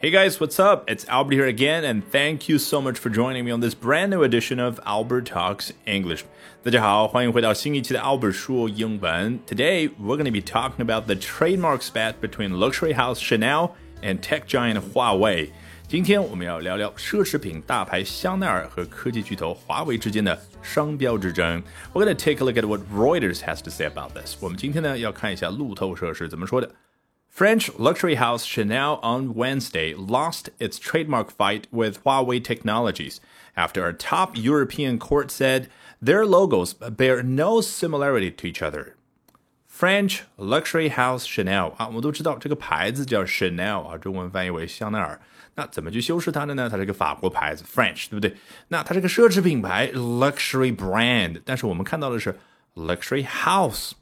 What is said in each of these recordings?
Hey guys, what's up? It's Albert here again, and thank you so much for joining me on this brand new edition of Albert Talks English. 大家好，欢迎回到新一期的 Albert 说英文。Today we're going to be talking about the trademark spat between luxury house Chanel and tech giant Huawei. 今天我们要聊聊奢侈品大牌香奈儿和科技巨头华为之间的商标之争。We're going to take a look at what Reuters has to say about this. 我们今天呢要看一下路透社是怎么说的。 French luxury house Chanel on Wednesday lost its trademark fight with Huawei Technologies after a top European court said their logos bear no similarity to each other. French luxury house Chanel 啊，我们都知道这个牌子叫 Chanel 啊，中文翻译为香奈儿。那怎么去修饰它的呢？它是个法国牌子，French，对不对？那它是个奢侈品牌，luxury brand，但是我们看到的是 luxury house。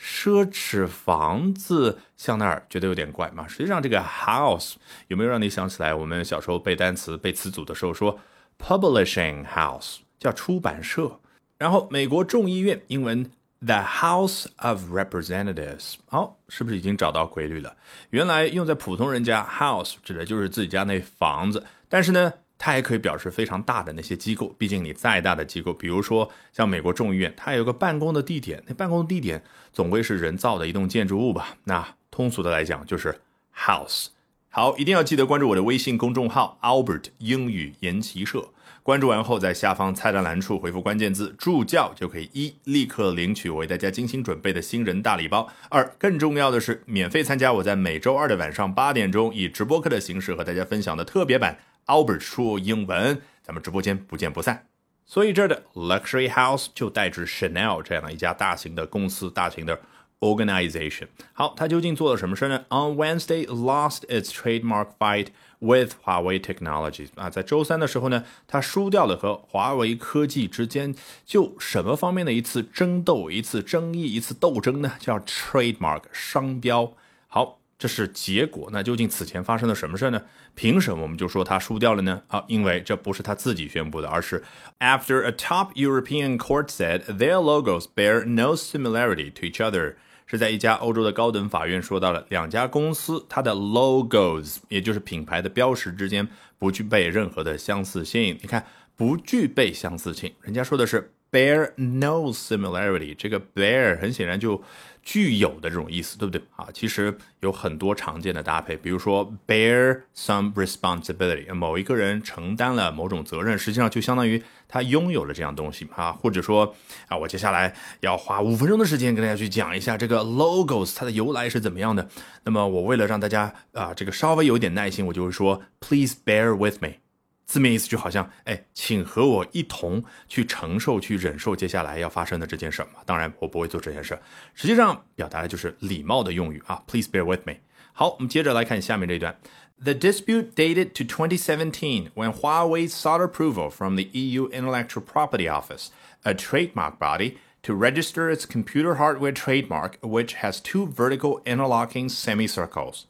奢侈房子，香奈儿觉得有点怪嘛？实际上，这个 house 有没有让你想起来我们小时候背单词、背词组的时候说 publishing house 叫出版社？然后美国众议院英文 the House of Representatives，好，是不是已经找到规律了？原来用在普通人家 house 指的就是自己家那房子，但是呢？它也可以表示非常大的那些机构，毕竟你再大的机构，比如说像美国众议院，它有个办公的地点，那办公的地点总归是人造的一栋建筑物吧？那通俗的来讲就是 house。好，一定要记得关注我的微信公众号 Albert 英语研习社。关注完后，在下方菜单栏处回复关键字“助教”，就可以一立刻领取我为大家精心准备的新人大礼包；二更重要的是，免费参加我在每周二的晚上八点钟以直播课的形式和大家分享的特别版。Albert 说英文，咱们直播间不见不散。所以这儿的 luxury house 就代指 Chanel 这样的一家大型的公司、大型的 organization。好，它究竟做了什么事呢？On Wednesday, lost its trademark fight with Huawei Technologies。啊，在周三的时候呢，它输掉了和华为科技之间就什么方面的一次争斗、一次争议、一次斗争呢？叫 trademark 商标。好。这是结果，那究竟此前发生了什么事呢？凭什么我们就说他输掉了呢？啊，因为这不是他自己宣布的，而是 After a top European court said their logos bear no similarity to each other，是在一家欧洲的高等法院说到了两家公司它的 logos，也就是品牌的标识之间不具备任何的相似性。你看，不具备相似性，人家说的是 bear no similarity，这个 bear 很显然就。具有的这种意思，对不对啊？其实有很多常见的搭配，比如说 bear some responsibility，某一个人承担了某种责任，实际上就相当于他拥有了这样东西啊。或者说啊，我接下来要花五分钟的时间跟大家去讲一下这个 logos 它的由来是怎么样的。那么我为了让大家啊这个稍微有点耐心，我就会说 please bear with me。字面意思就好像，哎，请和我一同去承受、去忍受接下来要发生的这件事嘛。当然，我不会做这件事。实际上，表达的就是礼貌的用语啊。Please bear with me。好，我们接着来看下面这一段。The dispute dated to 2017 when Huawei sought approval from the EU Intellectual Property Office, a trademark body, to register its computer hardware trademark, which has two vertical interlocking semicircles.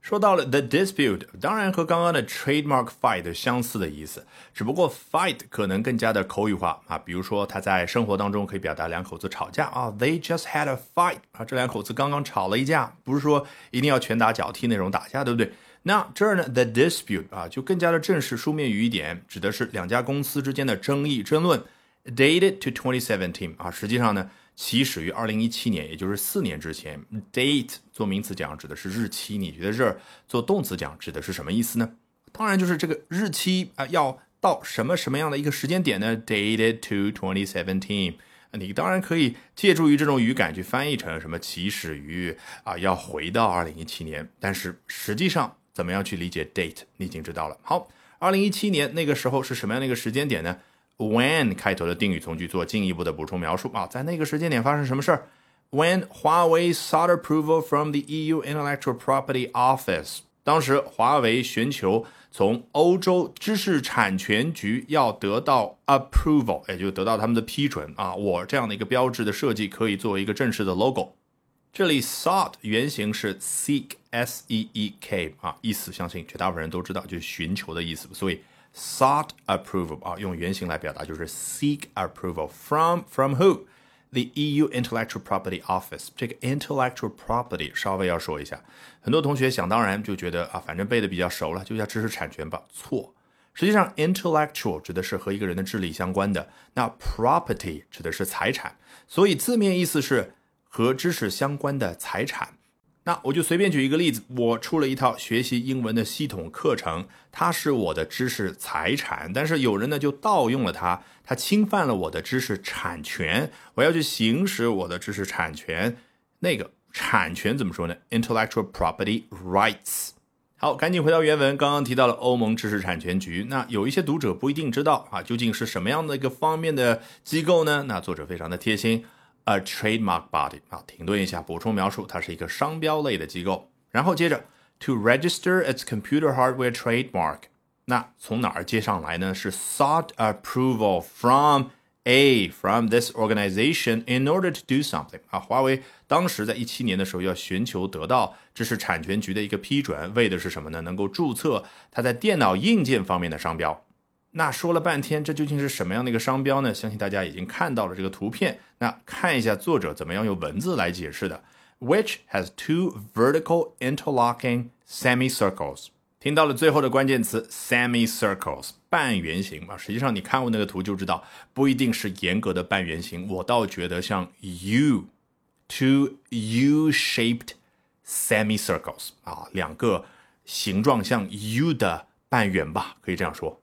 说到了 the dispute，当然和刚刚的 trademark fight 相似的意思，只不过 fight 可能更加的口语化啊。比如说他在生活当中可以表达两口子吵架啊，they just had a fight 啊，这两口子刚刚吵了一架，不是说一定要拳打脚踢那种打架，对不对？那这儿呢，the dispute 啊，就更加的正式书面语一点，指的是两家公司之间的争议争论，dated to 2017啊，实际上呢。起始于二零一七年，也就是四年之前。Date 做名词讲指的是日期，你觉得这儿做动词讲指的是什么意思呢？当然就是这个日期啊，要到什么什么样的一个时间点呢？Dated to twenty seventeen。你当然可以借助于这种语感去翻译成什么起始于啊，要回到二零一七年。但是实际上怎么样去理解 date，你已经知道了。好，二零一七年那个时候是什么样的一个时间点呢？when 开头的定语从句做进一步的补充描述啊，在那个时间点发生什么事儿？When Huawei sought approval from the EU Intellectual Property Office，当时华为寻求从欧洲知识产权局要得到 approval，也就得到他们的批准啊，我这样的一个标志的设计可以作为一个正式的 logo。这里 sought 原型是 seek，s e e k 啊，意思相信绝大部分人都知道，就是寻求的意思，所以。Sought approval 啊，用原型来表达就是 seek approval from from who The EU Intellectual Property Office，这个 intellectual property 稍微要说一下，很多同学想当然就觉得啊，反正背的比较熟了，就叫知识产权吧。错，实际上 intellectual 指的是和一个人的智力相关的，那 property 指的是财产，所以字面意思是和知识相关的财产。那我就随便举一个例子，我出了一套学习英文的系统课程，它是我的知识财产，但是有人呢就盗用了它，它侵犯了我的知识产权，我要去行使我的知识产权，那个产权怎么说呢？Intellectual property rights。好，赶紧回到原文，刚刚提到了欧盟知识产权局，那有一些读者不一定知道啊，究竟是什么样的一个方面的机构呢？那作者非常的贴心。A trademark body 啊，停顿一下，补充描述，它是一个商标类的机构。然后接着，to register its computer hardware trademark，那从哪儿接上来呢？是 sought approval from a from this organization in order to do something 啊。华为当时在一七年的时候要寻求得到知识产权局的一个批准，为的是什么呢？能够注册它在电脑硬件方面的商标。那说了半天，这究竟是什么样的一个商标呢？相信大家已经看到了这个图片。那看一下作者怎么样用文字来解释的。Which has two vertical interlocking semicircles。听到了最后的关键词 semicircles，半圆形啊。实际上你看过那个图就知道，不一定是严格的半圆形。我倒觉得像 U，two U-shaped semicircles 啊，两个形状像 U 的半圆吧，可以这样说。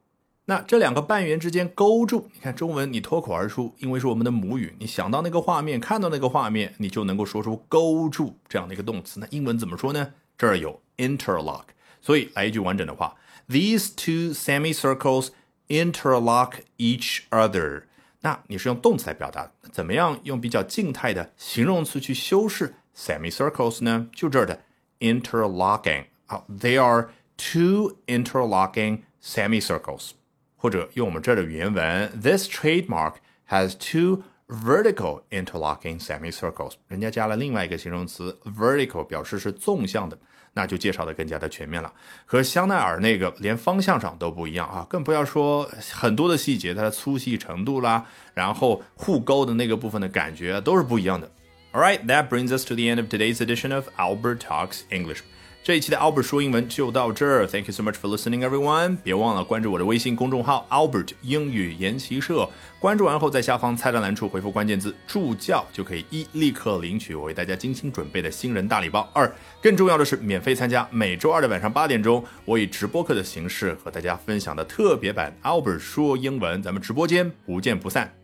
那这两个半圆之间勾住，你看中文你脱口而出，因为是我们的母语，你想到那个画面，看到那个画面，你就能够说出勾住这样的一个动词。那英文怎么说呢？这儿有 interlock，所以来一句完整的话：These two semicircles interlock each other。那你是用动词来表达，怎么样用比较静态的形容词去修饰 semicircles 呢？就这儿的 interlocking。好，They are two interlocking semicircles。或者用我们这儿的原文，This trademark has two vertical interlocking semicircles。人家加了另外一个形容词 vertical，表示是纵向的，那就介绍的更加的全面了。和香奈儿那个连方向上都不一样啊，更不要说很多的细节，它的粗细程度啦，然后互勾的那个部分的感觉都是不一样的。All right, that brings us to the end of today's edition of Albert Talks English. 这一期的 Albert 说英文就到这儿，Thank you so much for listening, everyone！别忘了关注我的微信公众号 Albert 英语研习社。关注完后，在下方菜单栏处回复关键字“助教”，就可以一立刻领取我为大家精心准备的新人大礼包。二，更重要的是免费参加每周二的晚上八点钟，我以直播课的形式和大家分享的特别版 Albert 说英文，咱们直播间不见不散。